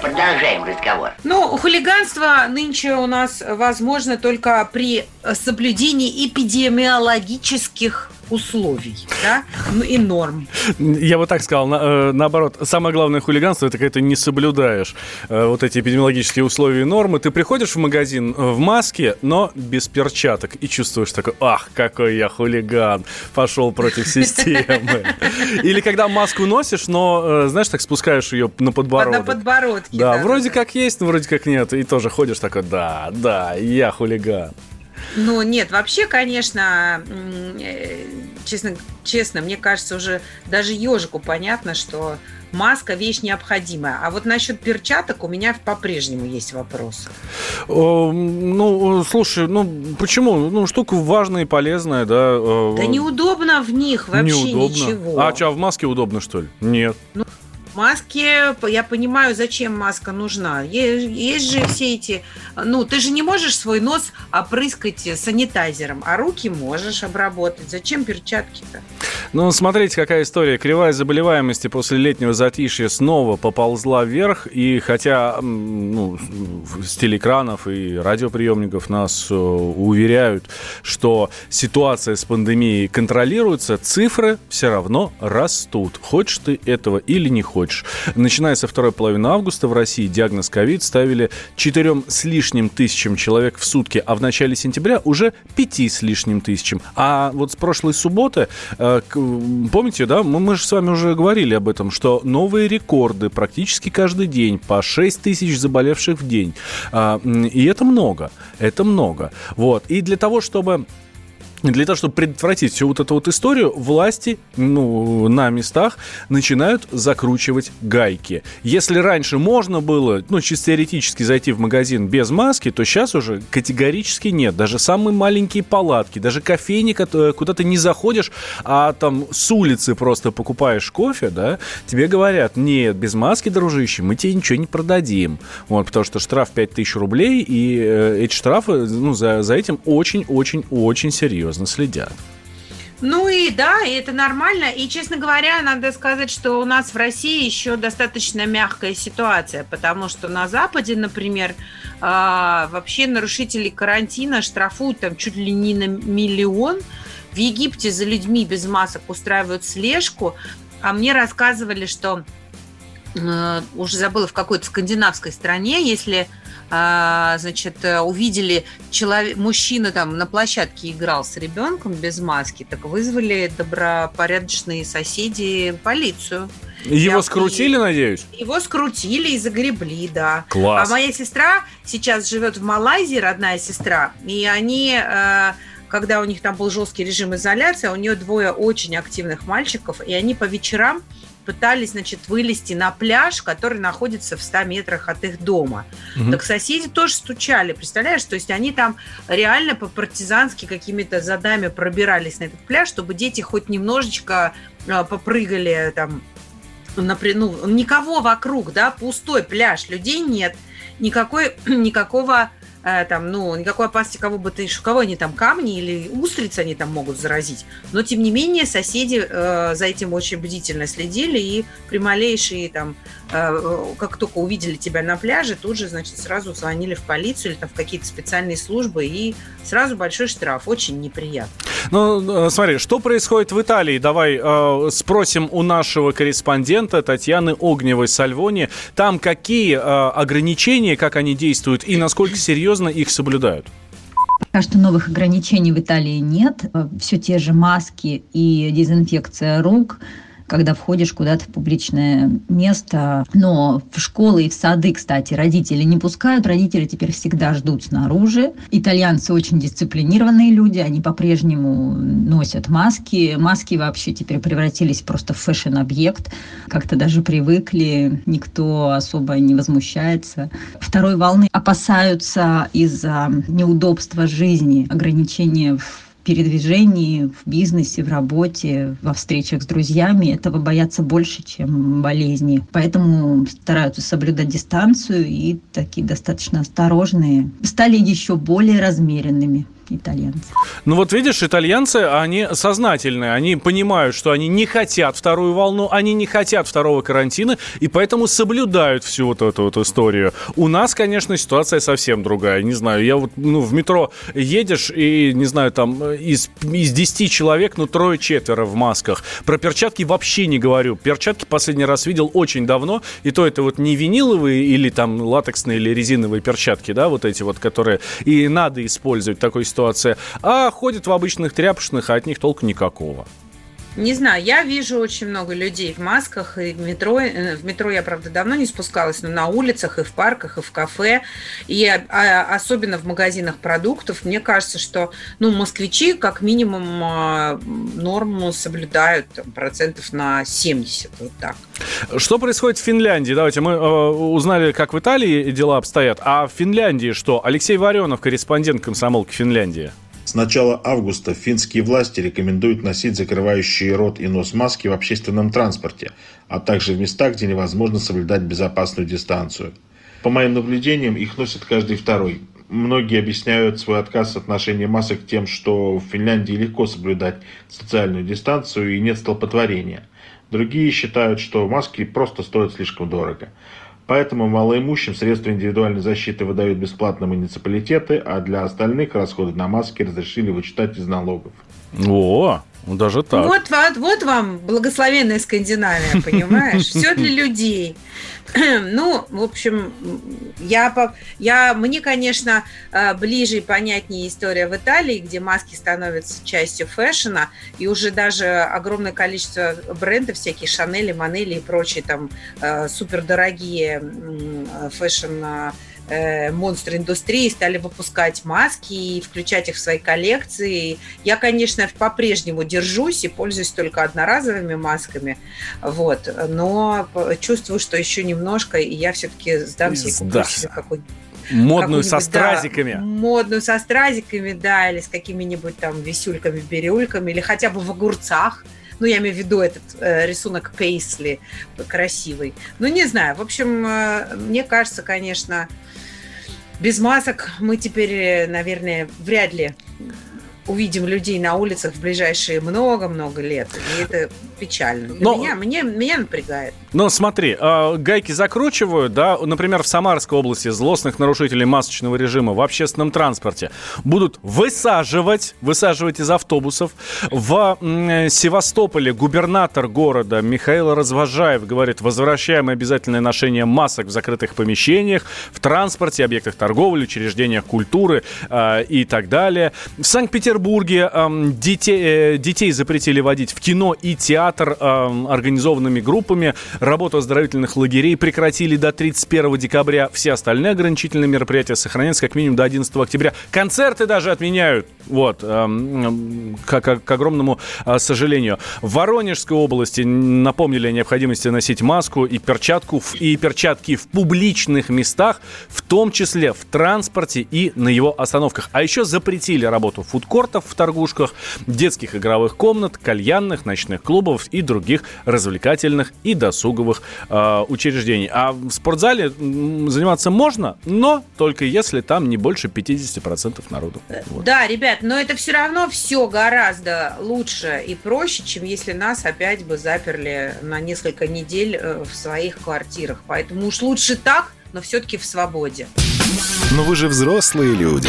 Продолжаем разговор. Ну, хулиганство нынче у нас возможно только при соблюдении эпидемиологических условий да? ну, и норм. Я бы так сказал, на, э, наоборот, самое главное хулиганство это когда ты не соблюдаешь э, вот эти эпидемиологические условия и нормы. Ты приходишь в магазин э, в маске, но без перчаток и чувствуешь такой, ах, какой я хулиган, пошел против системы. Или когда маску носишь, но, знаешь, так спускаешь ее на подбородок. На подбородке. Да, вроде как есть, но вроде как нет. И тоже ходишь такой, да, да, я хулиган. Ну, нет, вообще, конечно, э, честно, честно, мне кажется, уже даже ежику понятно, что маска вещь необходимая. А вот насчет перчаток у меня по-прежнему есть вопросы. О, ну, слушай, ну почему? Ну, штука важная и полезная, да. э, Да неудобно в них вообще неудобно. ничего. А что, в маске удобно, что ли? Нет. Маске, я понимаю, зачем маска нужна. Е- Есть же все эти... Ну, ты же не можешь свой нос опрыскать санитайзером, а руки можешь обработать. Зачем перчатки-то? Ну, смотрите, какая история. Кривая заболеваемости после летнего затишья снова поползла вверх. И хотя ну, с телеэкранов и радиоприемников нас э, уверяют, что ситуация с пандемией контролируется, цифры все равно растут. Хочешь ты этого или не хочешь. Начиная со второй половины августа в России диагноз ковид ставили четырем с лишним тысячам человек в сутки, а в начале сентября уже пяти с лишним тысячам. А вот с прошлой субботы, э, помните, да, мы, мы же с вами уже говорили об этом, что новые рекорды практически каждый день по 6 тысяч заболевших в день. А, и это много, это много. Вот. И для того, чтобы для того, чтобы предотвратить всю вот эту вот историю, власти ну, на местах начинают закручивать гайки. Если раньше можно было, ну, чисто теоретически зайти в магазин без маски, то сейчас уже категорически нет. Даже самые маленькие палатки, даже кофейни, кото- куда ты не заходишь, а там с улицы просто покупаешь кофе, да, тебе говорят, нет, без маски, дружище, мы тебе ничего не продадим. Вот, потому что штраф 5000 рублей, и э, эти штрафы, ну, за, за этим очень-очень-очень серьезно следят. Ну и да, и это нормально. И, честно говоря, надо сказать, что у нас в России еще достаточно мягкая ситуация, потому что на Западе, например, а, вообще нарушителей карантина штрафуют там чуть ли не на миллион. В Египте за людьми без масок устраивают слежку, а мне рассказывали, что э, уже забыла в какой-то скандинавской стране, если значит, э, увидели человек, мужчина там на площадке играл с ребенком без маски, так вызвали добропорядочные соседи полицию. Его Я- скрутили, надеюсь? Его скрутили и загребли, да. Класс. А моя сестра сейчас живет в Малайзии, родная сестра, и они, э, когда у них там был жесткий режим изоляции, у нее двое очень активных мальчиков, и они по вечерам пытались, значит, вылезти на пляж, который находится в 100 метрах от их дома. Мгм. Так соседи тоже стучали, представляешь? То есть они там реально по-партизански какими-то задами пробирались на этот пляж, чтобы дети хоть немножечко э, попрыгали там напри- ну, никого вокруг, да, пустой пляж, людей нет, никакой, никакого э, там, ну, никакой опасности, кого бы ты, кого они там, камни или устрицы они там могут заразить. Но, тем не менее, соседи э, за этим очень бдительно следили, и при малейшей там, э, как только увидели тебя на пляже, тут же, значит, сразу звонили в полицию или там в какие-то специальные службы, и сразу большой штраф. Очень неприятно. Ну, э, смотри, что происходит в Италии? Давай э, спросим у нашего корреспондента Татьяны Огневой Сальвони. Там какие э, ограничения, как они действуют и насколько серьезно их соблюдают? Пока что новых ограничений в Италии нет. Все те же маски и дезинфекция рук. Когда входишь куда-то в публичное место. Но в школы и в сады, кстати, родители не пускают. Родители теперь всегда ждут снаружи. Итальянцы очень дисциплинированные люди, они по-прежнему носят маски. Маски вообще теперь превратились просто в фэшн-объект. Как-то даже привыкли, никто особо не возмущается. Второй волны опасаются из-за неудобства жизни, ограничения в передвижении, в бизнесе, в работе, во встречах с друзьями этого боятся больше, чем болезни. Поэтому стараются соблюдать дистанцию и такие достаточно осторожные. Стали еще более размеренными итальянцы. Ну вот видишь, итальянцы, они сознательные, они понимают, что они не хотят вторую волну, они не хотят второго карантина, и поэтому соблюдают всю вот эту вот историю. У нас, конечно, ситуация совсем другая. Не знаю, я вот ну, в метро едешь, и, не знаю, там из, из 10 человек, ну, трое-четверо в масках. Про перчатки вообще не говорю. Перчатки последний раз видел очень давно, и то это вот не виниловые или там латексные или резиновые перчатки, да, вот эти вот, которые и надо использовать такой ситуации ситуация, а ходят в обычных тряпочных, а от них толку никакого. Не знаю, я вижу очень много людей в масках и в метро. Э, в метро я, правда, давно не спускалась, но на улицах и в парках, и в кафе, и а, особенно в магазинах продуктов. Мне кажется, что ну, москвичи как минимум а, норму соблюдают там, процентов на 70, вот так. Что происходит в Финляндии? Давайте мы э, узнали, как в Италии дела обстоят. А в Финляндии что? Алексей Варенов, корреспондент комсомолки Финляндии. С начала августа финские власти рекомендуют носить закрывающие рот и нос маски в общественном транспорте, а также в местах, где невозможно соблюдать безопасную дистанцию. По моим наблюдениям, их носит каждый второй. Многие объясняют свой отказ от ношения масок тем, что в Финляндии легко соблюдать социальную дистанцию и нет столпотворения. Другие считают, что маски просто стоят слишком дорого. Поэтому малоимущим средства индивидуальной защиты выдают бесплатно муниципалитеты, а для остальных расходы на маски разрешили вычитать из налогов. О, ну даже так. Вот, вот, вот вам благословенная Скандинавия, понимаешь? Все для людей. Ну, в общем, я, я, мне, конечно, э, ближе и понятнее история в Италии, где маски становятся частью fashion а, и уже даже огромное количество брендов, всякие Шанели, Манели и прочие там э, супердорогие fashion э, монстры индустрии стали выпускать маски и включать их в свои коллекции. Я, конечно, по-прежнему держусь и пользуюсь только одноразовыми масками, вот, но чувствую, что еще немножко, и я все-таки сдамся и куплю себе какой-нибудь Модную со стразиками. Да, модную со стразиками, да, или с какими-нибудь там висюльками, бирюльками, или хотя бы в огурцах. Ну, я имею в виду этот э, рисунок Пейсли красивый. Ну, не знаю. В общем, э, мне кажется, конечно, без масок мы теперь, э, наверное, вряд ли увидим людей на улицах в ближайшие много-много лет. И это печально. Но... меня, мне, меня напрягает. Ну, смотри, э, гайки закручивают, да, например, в Самарской области злостных нарушителей масочного режима в общественном транспорте будут высаживать, высаживать из автобусов. В Севастополе губернатор города Михаил Развожаев говорит, возвращаем обязательное ношение масок в закрытых помещениях, в транспорте, объектах торговли, учреждениях культуры э, и так далее. В Санкт-Петербурге э, детей, детей запретили водить в кино и театр организованными группами. Работу оздоровительных лагерей прекратили до 31 декабря. Все остальные ограничительные мероприятия сохраняются как минимум до 11 октября. Концерты даже отменяют. Вот, э, к, к, огромному э, сожалению. В Воронежской области напомнили о необходимости носить маску и перчатку и перчатки в публичных местах, в том числе в транспорте и на его остановках. А еще запретили работу фудкортов в торгушках, детских игровых комнат, кальянных, ночных клубов и других развлекательных и досуговых э, учреждений. А в спортзале заниматься можно, но только если там не больше 50% народу. Вот. Да, ребят, но это все равно все гораздо лучше и проще, чем если нас опять бы заперли на несколько недель э, в своих квартирах. Поэтому уж лучше так, но все-таки в свободе. Но вы же взрослые люди.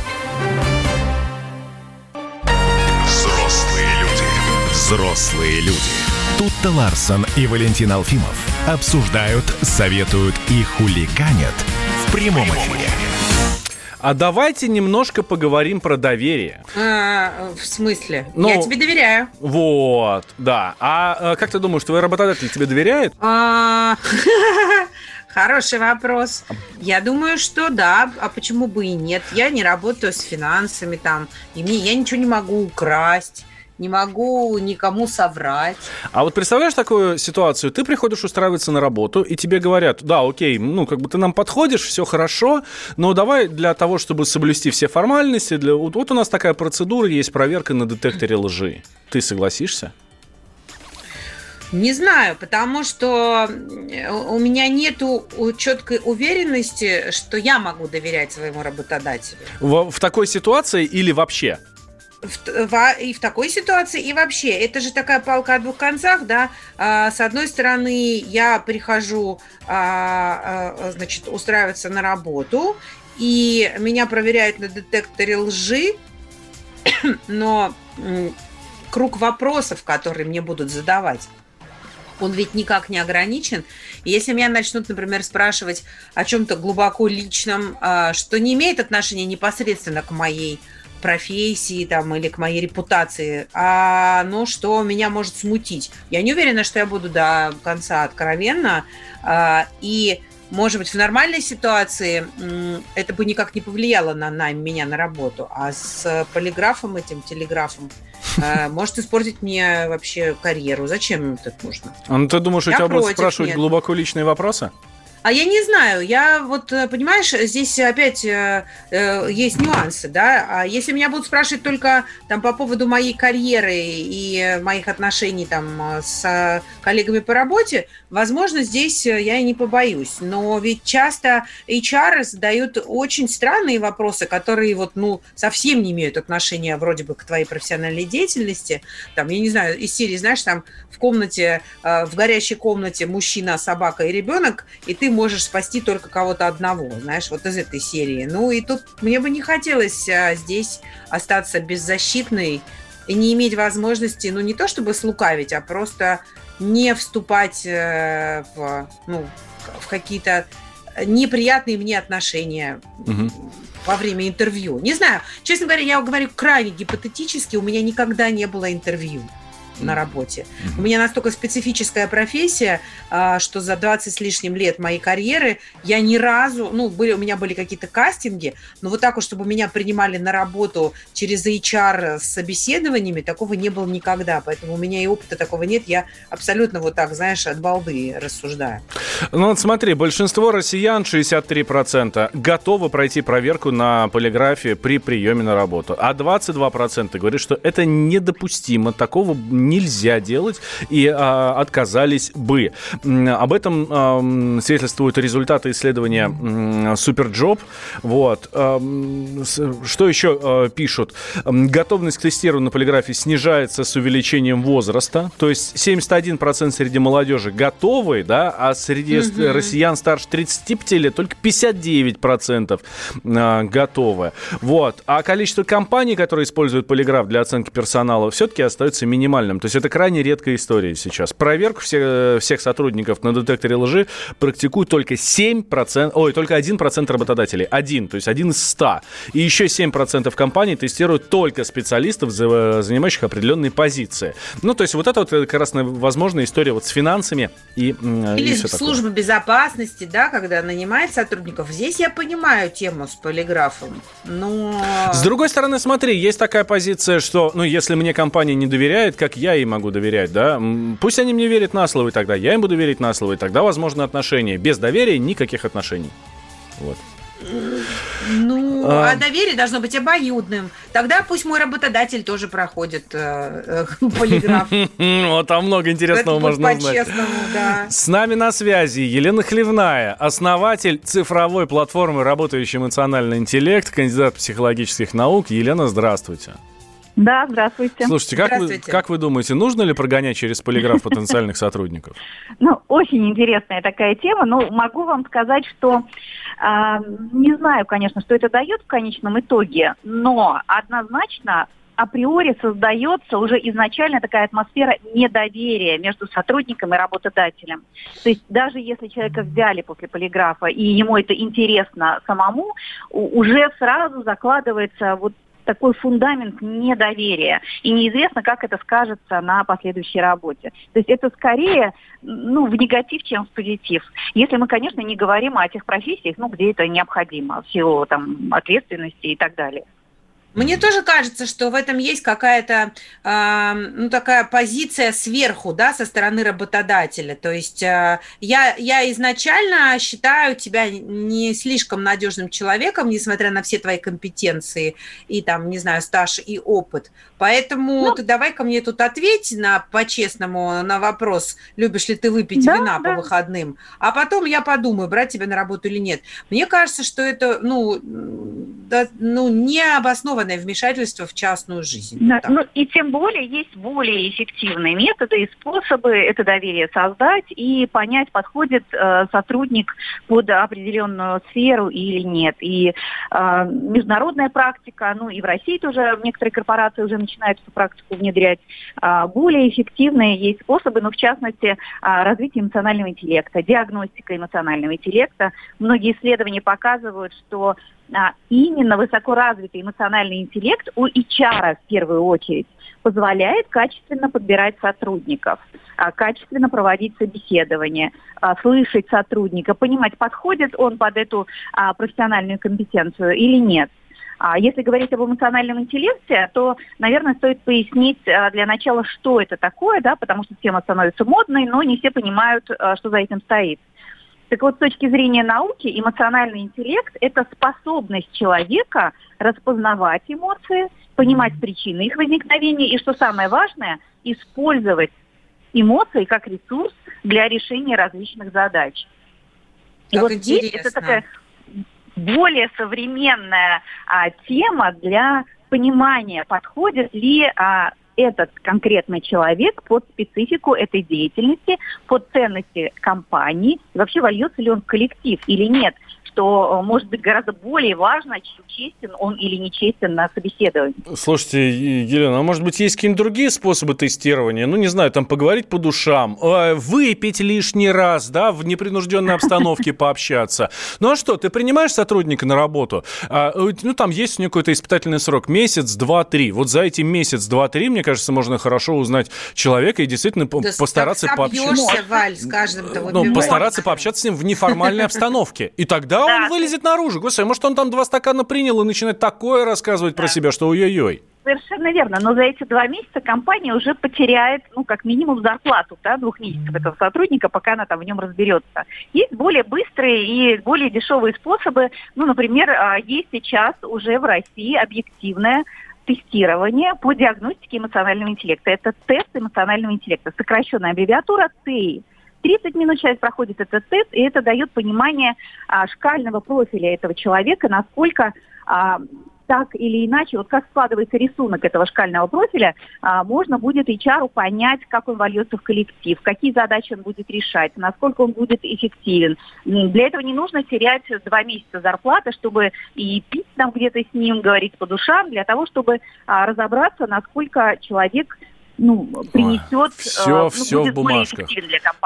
Взрослые люди. Тут-то Ларсон и Валентин Алфимов обсуждают, советуют и хулиганят в прямом эфире. А давайте немножко поговорим про доверие. А, в смысле? Ну, Я тебе доверяю. Вот, да. А э, как ты думаешь, твой работодатель тебе доверяет? А, Хороший вопрос. Я думаю, что да, а почему бы и нет? Я не работаю с финансами там, и мне я ничего не могу украсть не могу никому соврать. А вот представляешь такую ситуацию? Ты приходишь устраиваться на работу, и тебе говорят, да, окей, ну, как бы ты нам подходишь, все хорошо, но давай для того, чтобы соблюсти все формальности, для... вот, вот у нас такая процедура, есть проверка на детекторе лжи. Ты согласишься? Не знаю, потому что у меня нету четкой уверенности, что я могу доверять своему работодателю. В, в такой ситуации или вообще? В, и в такой ситуации, и вообще, это же такая палка о двух концах, да. А, с одной стороны, я прихожу, а, а, значит, устраиваться на работу, и меня проверяют на детекторе лжи, но круг вопросов, которые мне будут задавать, он ведь никак не ограничен. Если меня начнут, например, спрашивать о чем-то глубоко личном, а, что не имеет отношения непосредственно к моей профессии там, или к моей репутации, а оно, что меня может смутить. Я не уверена, что я буду до конца откровенно. А, и, может быть, в нормальной ситуации это бы никак не повлияло на, на меня на работу. А с полиграфом этим, телеграфом, а, может испортить мне вообще карьеру. Зачем это нужно? А ну ты думаешь, у тебя будут спрашивать нет. глубоко личные вопросы? А я не знаю, я вот, э, понимаешь, здесь опять э, э, есть нюансы, да, а если меня будут спрашивать только там по поводу моей карьеры и моих отношений там с коллегами по работе, возможно, здесь я и не побоюсь, но ведь часто HR задают очень странные вопросы, которые вот, ну, совсем не имеют отношения вроде бы к твоей профессиональной деятельности, там, я не знаю, из серии, знаешь, там в комнате, э, в горящей комнате мужчина, собака и ребенок, и ты можешь спасти только кого-то одного, знаешь, вот из этой серии. Ну и тут мне бы не хотелось а, здесь остаться беззащитной и не иметь возможности, ну не то чтобы слукавить, а просто не вступать э, в, ну, в какие-то неприятные мне отношения угу. во время интервью. Не знаю, честно говоря, я говорю крайне гипотетически, у меня никогда не было интервью на работе. У меня настолько специфическая профессия, а, что за 20 с лишним лет моей карьеры я ни разу, ну, были, у меня были какие-то кастинги, но вот так вот, чтобы меня принимали на работу через HR с собеседованиями, такого не было никогда. Поэтому у меня и опыта такого нет. Я абсолютно вот так, знаешь, от балды рассуждаю. Ну вот смотри, большинство россиян, 63%, готовы пройти проверку на полиграфе при приеме на работу. А 22% говорят, что это недопустимо, такого нельзя делать и а, отказались бы. Об этом а, свидетельствуют результаты исследования Superjob. Вот. А, что еще а, пишут? Готовность к тестированию на полиграфе снижается с увеличением возраста. То есть 71% среди молодежи готовы, да, а среди mm россиян старше 35 лет только 59% а, готовы. Вот. А количество компаний, которые используют полиграф для оценки персонала, все-таки остается минимальным. То есть это крайне редкая история сейчас. Проверку всех, всех сотрудников на детекторе лжи практикуют только 7%, ой, только 1% работодателей. Один, то есть один из 100. И еще 7% компаний тестируют только специалистов, занимающих определенные позиции. Ну, то есть вот это вот как раз возможная история вот с финансами и, Или и служба такое. безопасности, да, когда нанимает сотрудников. Здесь я понимаю тему с полиграфом, но... С другой стороны, смотри, есть такая позиция, что, ну, если мне компания не доверяет, как я ей могу доверять, да? Пусть они мне верят на слово, и тогда я им буду верить на слово, и тогда возможно отношения. Без доверия никаких отношений. Вот. Ну, а... а доверие должно быть обоюдным. Тогда пусть мой работодатель тоже проходит э, э, полиграф. Вот там много интересного можно узнать. да. С нами на связи Елена Хлевная, основатель цифровой платформы «Работающий эмоциональный интеллект», кандидат психологических наук. Елена, здравствуйте. Да, здравствуйте. Слушайте, как вы, как вы думаете, нужно ли прогонять через полиграф потенциальных сотрудников? Ну, очень интересная такая тема. Но могу вам сказать, что э, не знаю, конечно, что это дает в конечном итоге, но однозначно априори создается уже изначально такая атмосфера недоверия между сотрудником и работодателем. То есть даже если человека взяли после полиграфа, и ему это интересно самому, уже сразу закладывается вот такой фундамент недоверия. И неизвестно, как это скажется на последующей работе. То есть это скорее ну, в негатив, чем в позитив. Если мы, конечно, не говорим о тех профессиях, ну, где это необходимо, в силу там, ответственности и так далее. Мне тоже кажется, что в этом есть какая-то э, ну, такая позиция сверху, да, со стороны работодателя. То есть э, я, я изначально считаю тебя не слишком надежным человеком, несмотря на все твои компетенции и там, не знаю, стаж и опыт. Поэтому ну, ты давай-ка мне тут ответь на, по-честному на вопрос, любишь ли ты выпить да, вина да. по выходным, а потом я подумаю, брать тебя на работу или нет. Мне кажется, что это, ну, да, ну не обоснованное вмешательство в частную жизнь. Да, ну и тем более есть более эффективные методы и способы это доверие создать и понять, подходит э, сотрудник под определенную сферу или нет. И э, международная практика, ну и в России тоже некоторые корпорации уже начинают эту практику внедрять. Э, более эффективные есть способы, но в частности э, развитие эмоционального интеллекта, диагностика эмоционального интеллекта. Многие исследования показывают, что а, именно высокоразвитый эмоциональный интеллект у HR в первую очередь позволяет качественно подбирать сотрудников, а, качественно проводить собеседование, а, слышать сотрудника, понимать, подходит он под эту профессиональную компетенцию или нет. А если говорить об эмоциональном интеллекте, то, наверное, стоит пояснить для начала, что это такое, да, потому что тема становится модной, но не все понимают, что за этим стоит. Так вот, с точки зрения науки, эмоциональный интеллект – это способность человека распознавать эмоции, понимать причины их возникновения и, что самое важное, использовать эмоции как ресурс для решения различных задач. И как вот интересно. здесь это такая более современная а, тема для понимания, подходит ли а, этот конкретный человек под специфику этой деятельности, под ценности компании, вообще вольется ли он в коллектив или нет что э, может быть гораздо более важно, чем честен он или нечестен на собеседовании. Слушайте, Елена, а может быть есть какие-нибудь другие способы тестирования? Ну, не знаю, там поговорить по душам, э, выпить лишний раз, да, в непринужденной обстановке пообщаться. Ну а что, ты принимаешь сотрудника на работу? А, э, ну, там есть у него какой-то испытательный срок, месяц, два, три. Вот за эти месяц, два, три, мне кажется, можно хорошо узнать человека и действительно да постараться пообщаться. Валь, с каждым ну, постараться пообщаться с ним в неформальной обстановке. И тогда он вылезет наружу. Господи, может, он там два стакана принял и начинает такое рассказывать про себя, что ой-ой-ой. Совершенно верно. Но за эти два месяца компания уже потеряет, ну, как минимум, зарплату, да, двух месяцев этого сотрудника, пока она там в нем разберется. Есть более быстрые и более дешевые способы. Ну, например, а, есть сейчас уже в России объективное тестирование по диагностике эмоционального интеллекта. Это тест эмоционального интеллекта, сокращенная аббревиатура ТЭИ. 30 минут человек проходит этот тест, и это дает понимание а, шкального профиля этого человека, насколько а, так или иначе, вот как складывается рисунок этого шкального профиля, а, можно будет HR понять, как он вольется в коллектив, какие задачи он будет решать, насколько он будет эффективен. Для этого не нужно терять два месяца зарплаты, чтобы и пить там где-то с ним, говорить по душам, для того, чтобы а, разобраться, насколько человек ну, принесет... Все, э, ну, все в бумажках.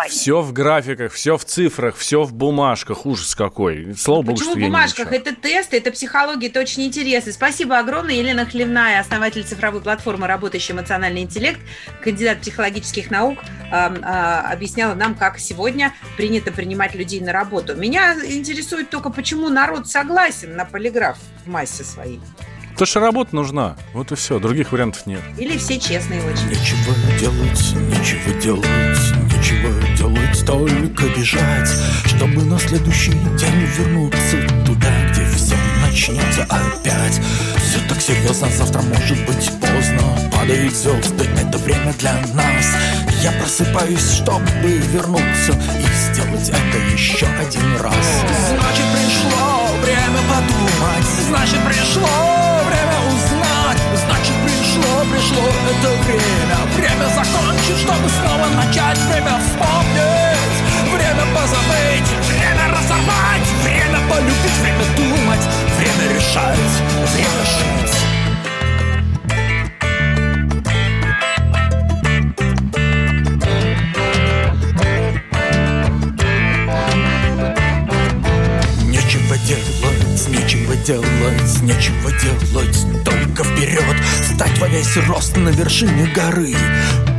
Все в графиках, все в цифрах, все в бумажках. Ужас какой. Слава богу, Почему что в бумажках? Это тесты, это психология, это очень интересно. Спасибо огромное. Елена Хлевная, основатель цифровой платформы «Работающий эмоциональный интеллект», кандидат психологических наук, э, э, объясняла нам, как сегодня принято принимать людей на работу. Меня интересует только, почему народ согласен на полиграф в массе своей. То, что работа нужна. Вот и все. Других вариантов нет. Или все честные очень. Нечего делать, нечего делать, нечего делать, только бежать, чтобы на следующий день вернуться туда, где все начнется опять. Все так серьезно, завтра может быть поздно. Падают звезды, это время для нас. Я просыпаюсь, чтобы вернуться и сделать это еще один раз. Значит, пришло время подумать, значит, пришло пришло это время Время закончить, чтобы снова начать. Время вспомнить, время позабыть Время разорвать, время полюбить Время думать, время решать, время жить. Нечего делать, нечего делать, нечего делать Только вперед, стать во весь рост на вершине горы.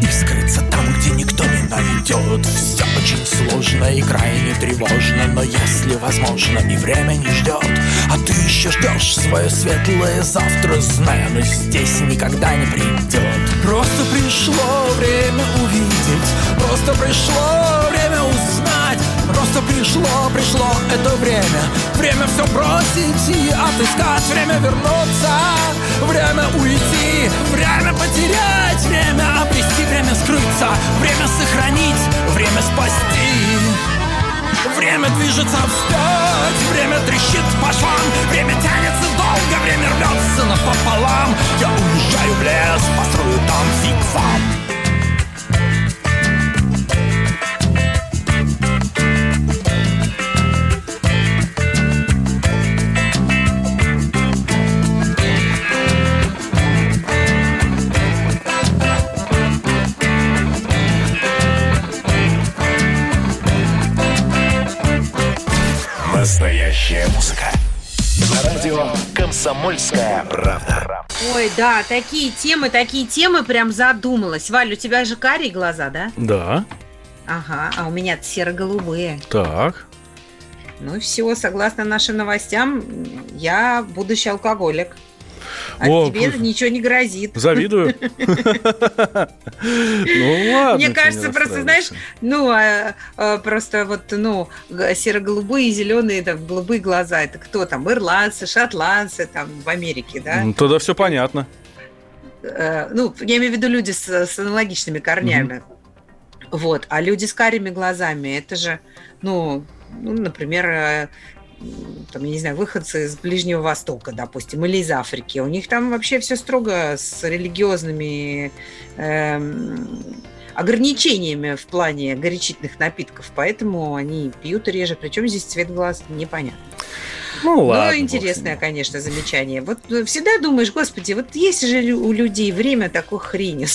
И скрыться там, где никто не найдет. Все очень сложно и крайне тревожно Но если возможно и время не ждет А ты еще ждешь свое светлое завтра Зная, но здесь никогда не придет Просто пришло время увидеть Просто пришло Просто пришло, пришло это время. Время все бросить и отыскать Время вернуться, время уйти Время потерять, время обрести Время скрыться, время сохранить Время спасти. Время движется вспять, время трещит по швам Время тянется долго, время рвется напополам. Я уезжаю в лес, построю там фиг-фам «Комсомольская правда». Ой, да, такие темы, такие темы прям задумалась. Валь, у тебя же карие глаза, да? Да, Ага, а у меня серо-голубые. так. Ну все, согласно нашим новостям, я будущий алкоголик. А О, тебе пусть- ничего не грозит. Завидую. Ну ладно. Мне кажется, просто, знаешь, ну, а, а, просто вот, ну, серо-голубые, зеленые, там, голубые глаза, это кто там, ирландцы, шотландцы, там, в Америке, да? Тогда все понятно. Э, ну, я имею в виду люди с, аналогичными корнями. Вот. А люди с карими глазами, это же, ну, ну например, э, там, я не знаю, выходцы из Ближнего Востока, допустим, или из Африки. У них там вообще все строго с религиозными эм, ограничениями в плане горячительных напитков, поэтому они пьют реже. Причем здесь цвет глаз непонятно. Ну ладно. Ну, интересное, конечно, замечание. Вот э, всегда думаешь, господи, вот есть же у людей время такой хренью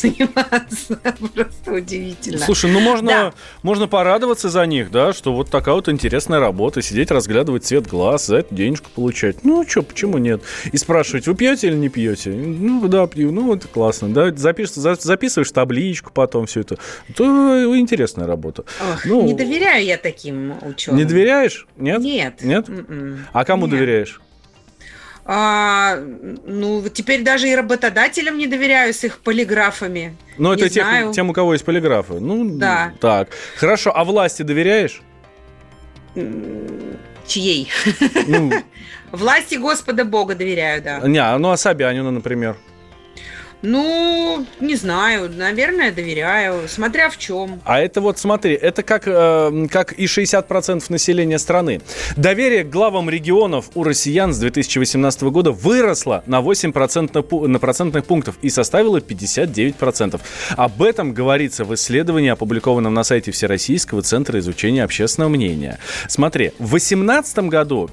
заниматься. Просто удивительно. Слушай, ну можно, Да. можно порадоваться за них, да, что вот такая вот интересная работа, сидеть, разглядывать цвет глаз, за это денежку получать. Ну, что, почему нет? И спрашивать, вы пьете или не пьете? Ну, да, пью. Ну, это классно. Да, запиш- за- записываешь табличку потом все это. То интересная работа. Ох, ну, не доверяю я таким ученым. Не доверяешь? Нет? Нет. Нет? М-м. А кому Нет. доверяешь? А, ну, теперь даже и работодателям не доверяю с их полиграфами. Ну, это тех, знаю. тем, у кого есть полиграфы. Ну, Да. Так. Хорошо. А власти доверяешь? Чьей? Ну, Власти Господа Бога доверяю, да. не, а, ну, а Собянину, например. Ну, не знаю, наверное, доверяю, смотря в чем. А это вот, смотри, это как, э, как и 60% населения страны. Доверие к главам регионов у россиян с 2018 года выросло на 8% на, процентных пунктов и составило 59%. Об этом говорится в исследовании, опубликованном на сайте Всероссийского центра изучения общественного мнения. Смотри, в 2018 году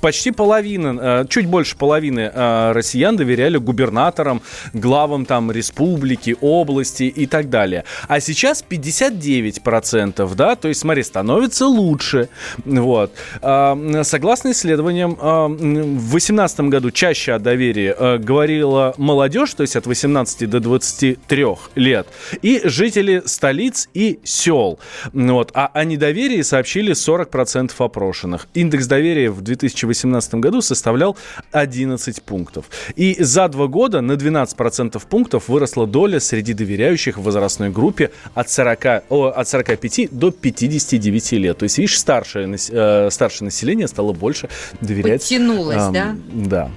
почти половина, э, чуть больше половины э, россиян доверяли губернаторам, главам там республики, области и так далее. А сейчас 59%, да, то есть, смотри, становится лучше. Вот. А, Согласно исследованиям, а, в 2018 году чаще о доверии э, говорила молодежь, то есть от 18 до 23 лет, и жители столиц и сел. Вот. А о недоверии сообщили 40% опрошенных. Индекс доверия в 2018 году составлял 11 пунктов. И за два года на 12% пунктов выросла доля среди доверяющих в возрастной группе от, 40, о, от 45 до 59 лет. То есть, видишь, старшее, э, старшее население стало больше доверять. Подтянулось, ам, да? Да.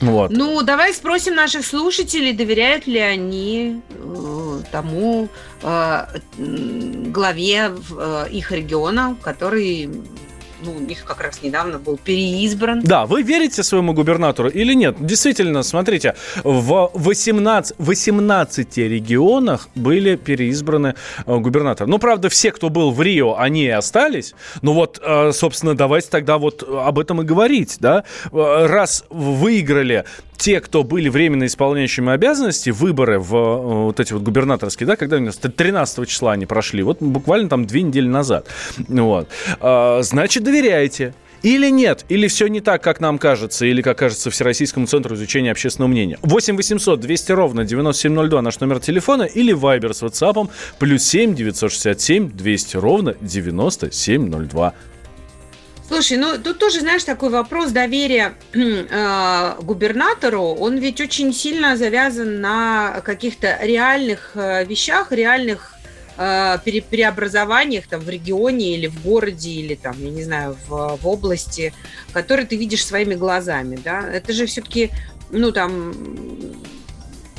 Вот. Ну, давай спросим наших слушателей, доверяют ли они э, тому э, главе э, их региона, который ну, у них как раз недавно был переизбран. Да, вы верите своему губернатору или нет? Действительно, смотрите, в 18, 18 регионах были переизбраны э, губернаторы. Ну, правда, все, кто был в Рио, они и остались. Ну вот, э, собственно, давайте тогда вот об этом и говорить, да? Э, раз выиграли те, кто были временно исполняющими обязанности, выборы в вот эти вот губернаторские, да, когда у нас 13 числа они прошли, вот буквально там две недели назад. Вот. Значит, доверяете. Или нет, или все не так, как нам кажется, или как кажется Всероссийскому центру изучения общественного мнения. 8 800 200 ровно 9702 наш номер телефона или Viber с WhatsApp плюс 7 967 200 ровно 9702. Слушай, ну тут тоже, знаешь, такой вопрос доверия э, губернатору, он ведь очень сильно завязан на каких-то реальных э, вещах, реальных э, преобразованиях там в регионе или в городе или там, я не знаю, в, в области, которые ты видишь своими глазами, да, это же все-таки, ну там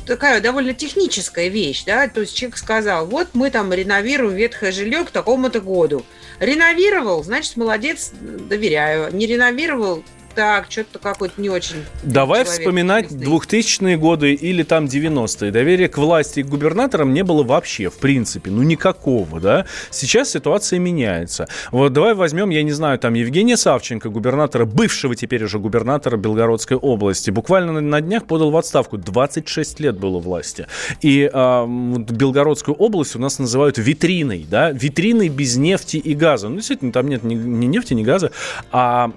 такая довольно техническая вещь, да, то есть человек сказал, вот мы там реновируем ветхое жилье к такому-то году. Реновировал, значит, молодец, доверяю. Не реновировал, так, что-то какой-то не очень. Давай вспоминать 2000-е годы или там 90-е. Доверия к власти и к губернаторам не было вообще, в принципе, ну никакого, да. Сейчас ситуация меняется. Вот давай возьмем, я не знаю, там Евгения Савченко, губернатора, бывшего теперь уже губернатора Белгородской области, буквально на днях подал в отставку. 26 лет было власти. И э, Белгородскую область у нас называют витриной, да, витриной без нефти и газа. Ну, действительно, там нет ни, ни нефти, ни газа, а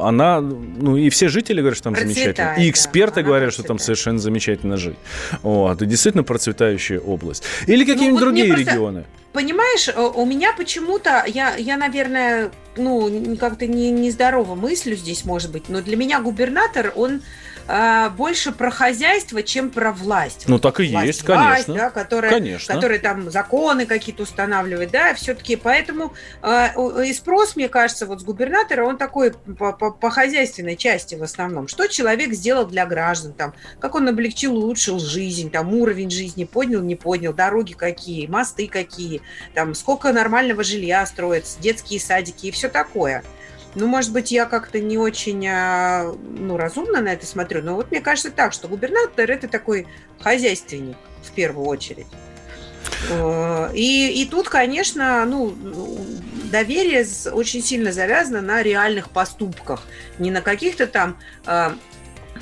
она она, ну и все жители говорят, что там процветает, замечательно. И эксперты да, говорят, что там совершенно замечательно жить. Вот, и действительно процветающая область. Или какие-нибудь ну, вот другие просто, регионы. Понимаешь, у меня почему-то, я, я наверное, ну, как-то не, нездорово мыслю здесь, может быть, но для меня губернатор, он а, больше про хозяйство, чем про власть. Ну, так и власть, есть, власть, конечно. Да, которая, конечно. которая там законы какие-то устанавливает, да, все-таки поэтому э, и спрос, мне кажется, вот с губернатора, он такой по, по, по хозяйственной части в основном. Что человек сделал для граждан, там, как он облегчил, улучшил жизнь, там, уровень жизни поднял, не поднял, дороги какие, мосты какие, там, сколько нормального жилья строится, детские садики и все такое. Ну, может быть, я как-то не очень а, ну, разумно на это смотрю, но вот мне кажется так, что губернатор – это такой хозяйственник в первую очередь. Э, и, и тут, конечно, ну, доверие очень сильно завязано на реальных поступках, не на каких-то там а,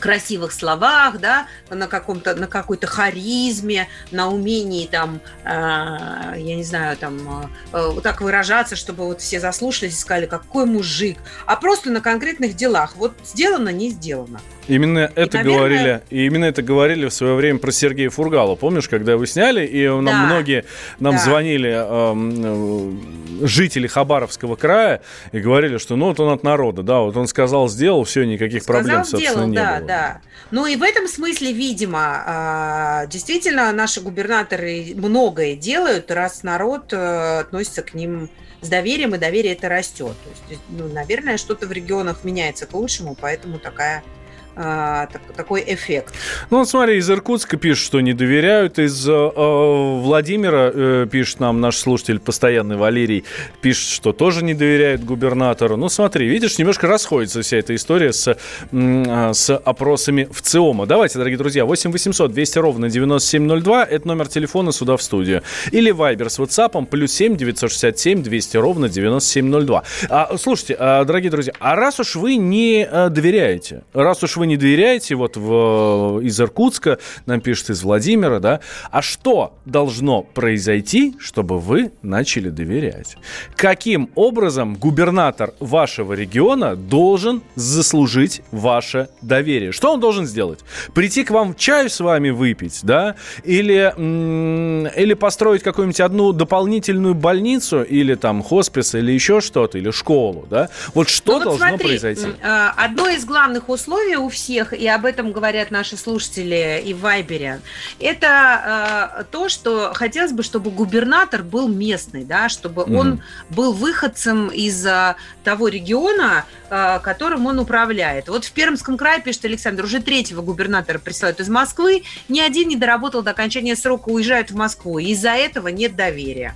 красивых словах, да, на каком-то, на какой-то харизме, на умении там, э, я не знаю, там, э, вот так выражаться, чтобы вот все заслушались и сказали, какой мужик, а просто на конкретных делах. Вот сделано, не сделано. Именно это наверное... говорили, и именно это говорили в свое время про Сергея Фургала. Помнишь, когда вы сняли, и нам да. многие нам да. звонили э, э, жители Хабаровского края и говорили, что ну вот он от народа, да, вот он сказал, сделал, все, никаких сказал, проблем, собственно, сделал, не да, было. Да, Ну и в этом смысле, видимо, э, действительно наши губернаторы многое делают, раз народ э, относится к ним с доверием, и доверие это растет. То есть, ну, наверное, что-то в регионах меняется к лучшему, поэтому такая а, так, такой эффект. Ну, смотри, из Иркутска пишут, что не доверяют, из э, э, Владимира э, пишет нам наш слушатель постоянный Валерий, пишет, что тоже не доверяет губернатору. Ну, смотри, видишь, немножко расходится вся эта история с, э, с опросами в ЦИОМа. Давайте, дорогие друзья, 8 800 200 ровно 9702, это номер телефона сюда в студию. Или Вайбер с WhatsApp, плюс 7 967 200 ровно 9702. А, слушайте, а, дорогие друзья, а раз уж вы не а, доверяете, раз уж вы вы не доверяете, вот в, из Иркутска, нам пишут из Владимира, да, а что должно произойти, чтобы вы начали доверять? Каким образом губернатор вашего региона должен заслужить ваше доверие? Что он должен сделать? Прийти к вам чаю с вами выпить, да? Или, или построить какую-нибудь одну дополнительную больницу, или там хоспис, или еще что-то, или школу, да? Вот что ну, вот должно смотри, произойти? А, одно из главных условий у всех, и об этом говорят наши слушатели и в Вайбере, это э, то, что хотелось бы, чтобы губернатор был местный, да, чтобы mm он был выходцем из э, того региона, э, которым он управляет. Вот в Пермском крае, пишет Александр, уже третьего губернатора присылают из Москвы, ни один не доработал до окончания срока, уезжают в Москву, из-за этого нет доверия.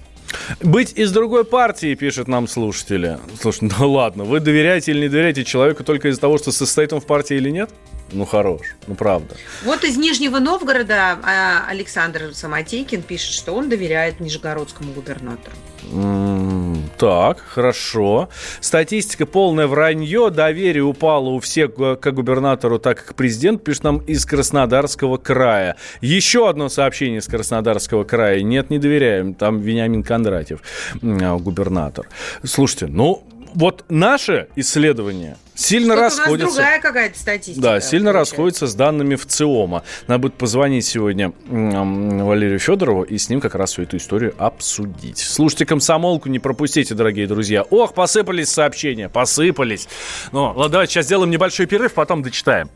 Быть из другой партии, пишет нам слушатели. Слушай, ну ладно, вы доверяете или не доверяете человеку только из-за того, что состоит он в партии или нет? Ну, хорош, ну, правда. Вот из Нижнего Новгорода а, Александр Самотейкин пишет, что он доверяет нижегородскому губернатору. Так, хорошо. Статистика полное вранье. Доверие упало у всех как губернатору, так и к президенту, пишет нам из Краснодарского края. Еще одно сообщение из Краснодарского края. Нет, не доверяем. Там Вениамин Кондратьев, губернатор. Слушайте, ну, вот наше исследование сильно Что-то расходится. У нас другая какая-то статистика. Да, сильно расходится с данными в ЦИОМа. Надо будет позвонить сегодня Валерию Федорову и с ним как раз всю эту историю обсудить. Слушайте комсомолку, не пропустите, дорогие друзья. Ох, посыпались сообщения, посыпались. Ну, ладно, давайте сейчас сделаем небольшой перерыв, потом дочитаем.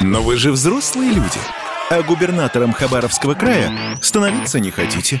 Но вы же взрослые люди. А губернатором Хабаровского края становиться не хотите.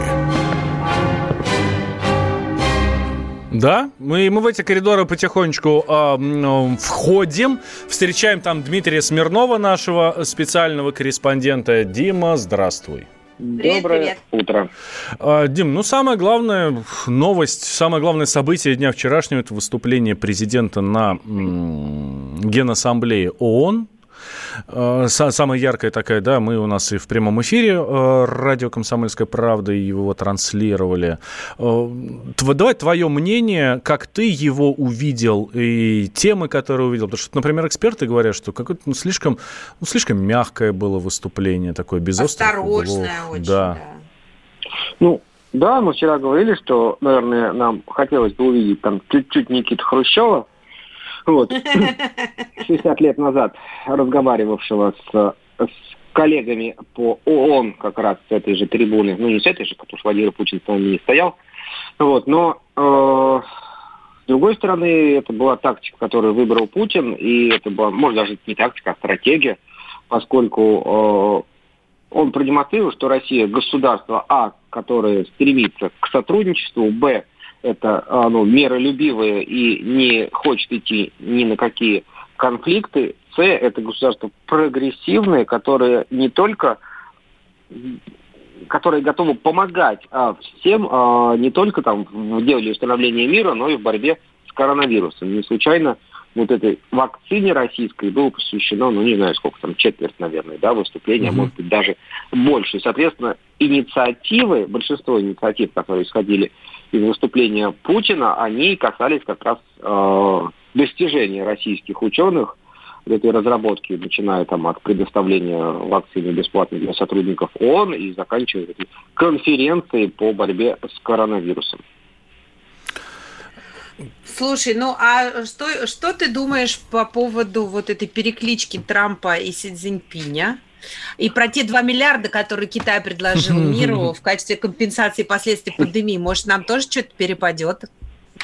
Да, мы, мы в эти коридоры потихонечку э, входим, встречаем там Дмитрия Смирнова, нашего специального корреспондента. Дима, здравствуй. Привет, Доброе привет. утро. А, Дим, ну самая главная новость, самое главное событие дня вчерашнего – это выступление президента на м- Генассамблее ООН. Э, самая яркая такая, да, мы у нас и в прямом эфире э, радио «Комсомольская правда» его транслировали. Э, давай твое мнение, как ты его увидел и темы, которые увидел. Потому что, например, эксперты говорят, что какое-то ну, слишком, ну, слишком мягкое было выступление, такое без Осторожное очень, да. да. Ну, да, мы вчера говорили, что, наверное, нам хотелось бы увидеть там чуть-чуть Никита Хрущева, вот. 60 лет назад разговаривавшего с, с коллегами по ООН как раз с этой же трибуны, ну не с этой же, потому что Владимир Путин с нами не стоял, вот, но э, с другой стороны, это была тактика, которую выбрал Путин, и это была, может, даже не тактика, а стратегия, поскольку э, он продемонстрировал, что Россия государство, а, которое стремится к сотрудничеству, б, это ну, миролюбивое и не хочет идти ни на какие конфликты. С – это государство прогрессивное, которое не только которые готовы помогать а, всем, а, не только там в деле установления мира, но и в борьбе с коронавирусом. Не случайно вот этой вакцине российской было посвящено, ну, не знаю, сколько там, четверть, наверное, да, выступления, mm-hmm. может быть, даже больше. Соответственно, инициативы, большинство инициатив, которые исходили из выступления Путина, они касались как раз э, достижения российских ученых этой разработки, начиная там от предоставления вакцины бесплатно для сотрудников ООН и заканчивая конференцией по борьбе с коронавирусом. Слушай, ну а что, что ты думаешь по поводу вот этой переклички Трампа и Си Цзиньпиня? И про те 2 миллиарда, которые Китай предложил миру в качестве компенсации последствий пандемии, может, нам тоже что-то перепадет?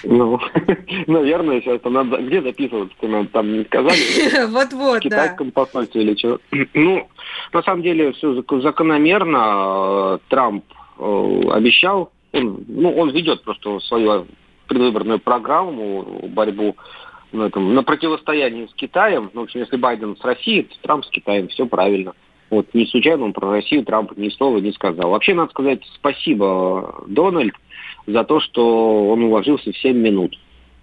Ну, наверное, сейчас там надо... Где записываться? Нам там не сказали? Вот-вот, да. Китайском посольстве или что? Ну, на самом деле, все закономерно. Трамп э, обещал, он, ну, он ведет просто свою предвыборную программу, борьбу на, этом, на противостоянии с Китаем. Ну, в общем, если Байден с Россией, то Трамп с Китаем, все правильно. Вот не случайно он про Россию Трамп ни слова не сказал. Вообще, надо сказать спасибо, Дональд, за то, что он уложился в 7 минут.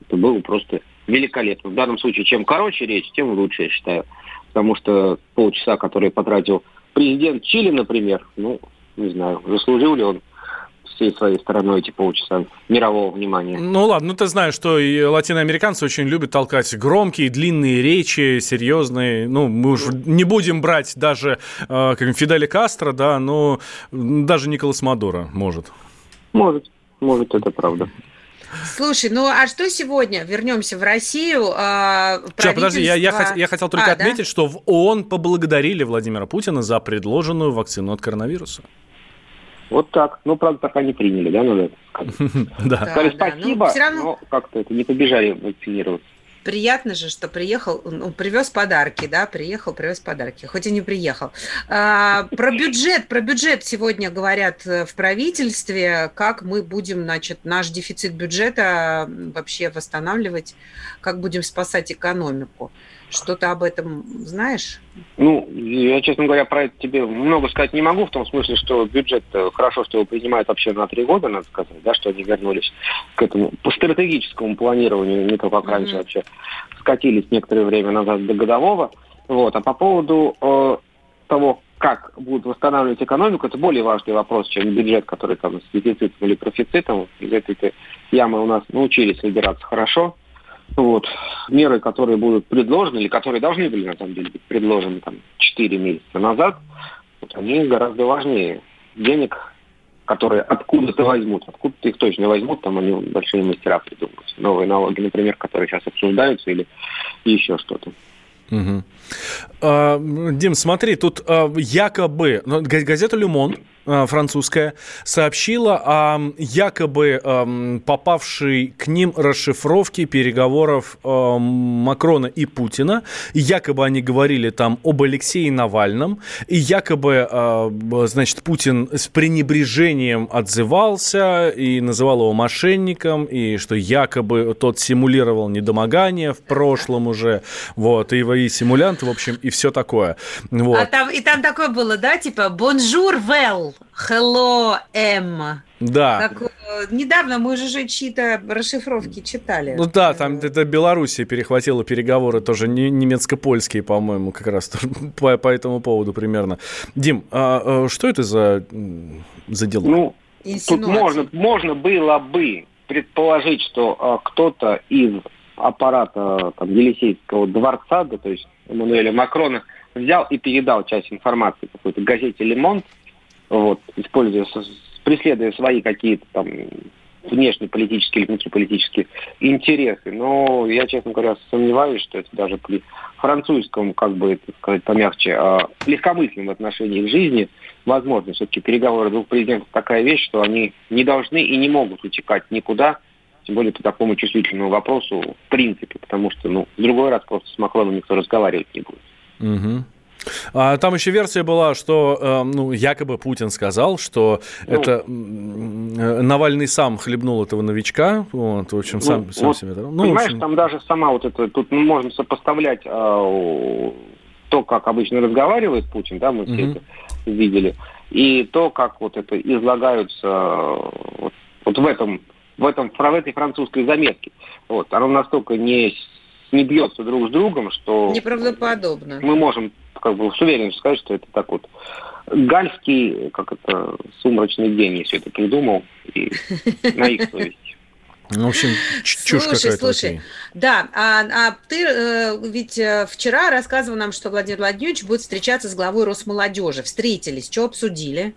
Это было просто великолепно. В данном случае, чем короче речь, тем лучше, я считаю. Потому что полчаса, которые потратил президент Чили, например, ну, не знаю, заслужил ли он всей своей стороной эти полчаса мирового внимания. Ну ладно, ну ты знаешь, что и латиноамериканцы очень любят толкать громкие, длинные речи, серьезные. Ну, мы уж не будем брать даже э, Фиделя Кастро, да, но даже Николас Мадуро может. Может, может, это правда. Слушай, ну а что сегодня? Вернемся в Россию. А, Сейчас, подожди, я, я, хот, я хотел только а, отметить, да? что в ООН поблагодарили Владимира Путина за предложенную вакцину от коронавируса. Вот так. Ну, правда, пока не приняли, да, надо сказать. Да. Сказали спасибо, но как-то это не побежали вакцинироваться приятно же, что приехал, ну, привез подарки, да, приехал, привез подарки, хоть и не приехал. А, про бюджет, про бюджет сегодня говорят э, в правительстве, как мы будем, значит, наш дефицит бюджета вообще восстанавливать, как будем спасать экономику. Что-то об этом знаешь? Ну, я, честно говоря, про это тебе много сказать не могу, в том смысле, что бюджет э, хорошо, что его принимают вообще на три года, надо сказать, да, что они вернулись к этому по стратегическому планированию, не то, как mm-hmm. раньше вообще скатились некоторое время назад до годового. Вот. А по поводу э, того, как будут восстанавливать экономику, это более важный вопрос, чем бюджет, который там с дефицитом или профицитом. Из этой ямы у нас научились выбираться хорошо. Вот. Меры, которые будут предложены, или которые должны были, на самом деле, быть предложены там, 4 месяца назад, вот, они гораздо важнее. Денег, которые откуда-то возьмут. Откуда-то их точно возьмут, там они большие мастера придумают. Новые налоги, например, которые сейчас обсуждаются, или еще что-то. Угу. А, Дим, смотри, тут а, якобы ну, газета «Люмон» а, французская сообщила о якобы попавшей к ним расшифровке переговоров Макрона и Путина. Якобы они говорили там об Алексее Навальном. И якобы, значит, Путин с пренебрежением отзывался и называл его мошенником, и что якобы тот симулировал недомогание в прошлом уже. Вот, и, и симулянт, в общем, и все такое. Вот. А там, и там такое было, да, типа «Bonjour, well, hello, M». Да. Как, недавно мы же чьи-то расшифровки читали. Ну да, там это Белоруссия перехватила переговоры тоже немецко-польские, по-моему, как раз по, по этому поводу примерно. Дим, а, а что это за, за дела? Ну, тут можно, можно было бы предположить, что а, кто-то из аппарата там, Елисейского дворца, да, то есть Эммануэля Макрона, взял и передал часть информации какой-то газете «Лемонт», вот, используя, преследуя свои какие-то там внешнеполитические или внутриполитические интересы. Но я, честно говоря, сомневаюсь, что это даже при французском, как бы это сказать помягче, а, легкомысленном отношении к жизни возможно. Все-таки переговоры двух президентов такая вещь, что они не должны и не могут утекать никуда, тем более по такому чувствительному вопросу в принципе, потому что, ну, в другой раз просто с Макроном никто разговаривать не будет. Угу. А там еще версия была, что э, ну, якобы Путин сказал, что ну, это э, Навальный сам хлебнул этого новичка. Вот, в общем, сам, ну, сам вот, себе. Ну, понимаешь, общем... там даже сама вот это, тут мы можем сопоставлять э, то, как обычно разговаривает Путин, да, мы все угу. это видели, и то, как вот это излагаются вот, вот в этом в, этом, в этой французской заметке. Вот, оно настолько не, не бьется друг с другом, что... Неправдоподобно. Мы можем как бы с уверенностью сказать, что это так вот гальский, как это, сумрачный гений все это придумал, и на их совести. Ну, в общем, чушь слушай, слушай, окей. да, а, а ты э, ведь э, вчера рассказывал нам, что Владимир Владимирович будет встречаться с главой Росмолодежи. Встретились, что обсудили?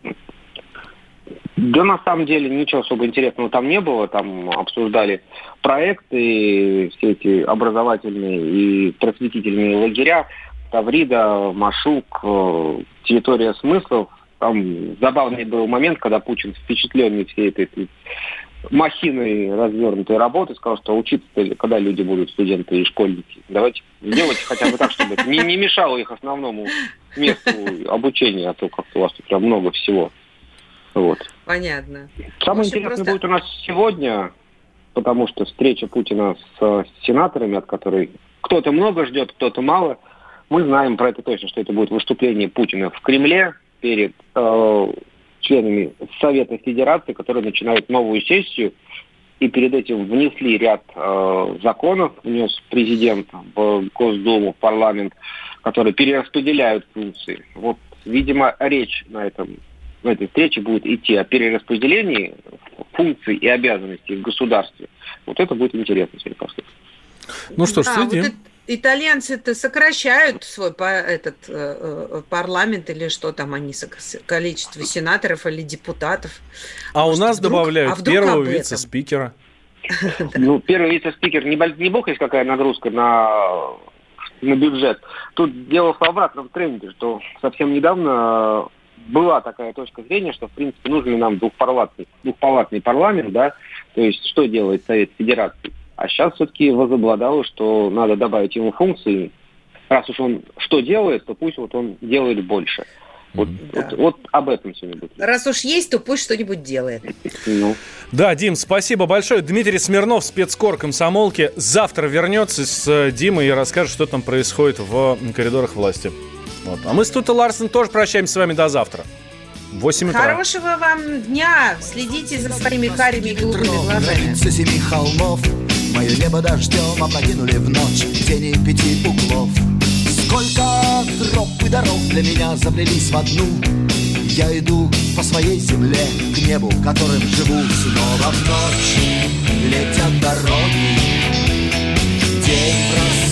Да, на самом деле, ничего особо интересного там не было. Там обсуждали проекты, все эти образовательные и просветительные лагеря. Таврида, Машук, э, территория смыслов. Там забавный был момент, когда Путин, впечатленный всей этой, этой махиной развернутой работы, сказал, что учиться когда люди будут студенты и школьники. Давайте сделать хотя бы так, чтобы это не, не мешало их основному месту обучения, а то как-то у вас тут прям много всего. Вот. Понятно. Самое интересное просто... будет у нас сегодня, потому что встреча Путина с сенаторами, от которой кто-то много ждет, кто-то мало. Мы знаем про это точно, что это будет выступление Путина в Кремле перед э, членами Совета Федерации, которые начинают новую сессию. И перед этим внесли ряд э, законов, внес президент в Госдуму, в парламент, которые перераспределяют функции. Вот, видимо, речь на этом на этой встрече будет идти о перераспределении функций и обязанностей в государстве. Вот это будет интересно сегодня послушать. Ну что ж, Да, следим. вот это- итальянцы-то сокращают свой по- этот э, э, парламент или что там они, количество сенаторов или депутатов. а у может, нас вдруг- добавляют а вдруг первого вице-спикера. Ну, первый вице-спикер, не бог есть какая нагрузка на, на бюджет. Тут дело в обратном тренде, что совсем недавно была такая точка зрения, что, в принципе, нужен ли нам двухпалатный, двухпалатный парламент, да, то есть что делает Совет Федерации. А сейчас все-таки возобладало, что надо добавить ему функции. Раз уж он что делает, то пусть вот он делает больше. Вот, вот, вот об этом сегодня будет. Раз уж есть, то пусть что-нибудь делает. Ну. Да, Дим, спасибо большое. Дмитрий Смирнов, спецкор комсомолки, завтра вернется с э, Димой и расскажет, что там происходит в коридорах власти. Вот. А мы с Тута Ларсен тоже прощаемся с вами до завтра. В 8 утра. Хорошего вам дня. Следите за своими карими и голубыми глазами. Семи холмов Мое небо дождем опрокинули в ночь Тени пяти углов Сколько троп и дорог для меня заплелись в одну Я иду по своей земле К небу, которым живу Снова в ночь летят дороги День просвет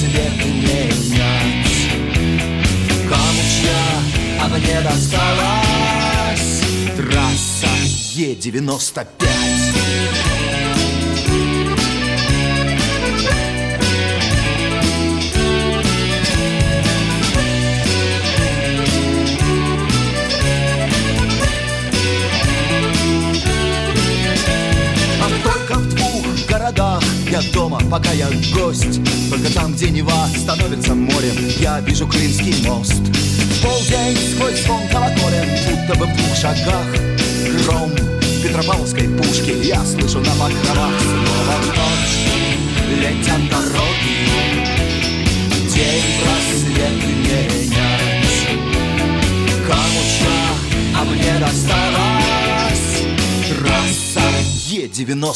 а мне досталась Трасса Е-95 я дома, пока я гость. Только там, где Нева становится морем. Я вижу Крымский мост. В полдень сквозь звон колоколен Будто бы в двух шагах. Гром Петропавловской пушки Я слышу на покровах. Снова ночь летят дороги. День просвет менять Камуча, а мне досталась Трасса Е-95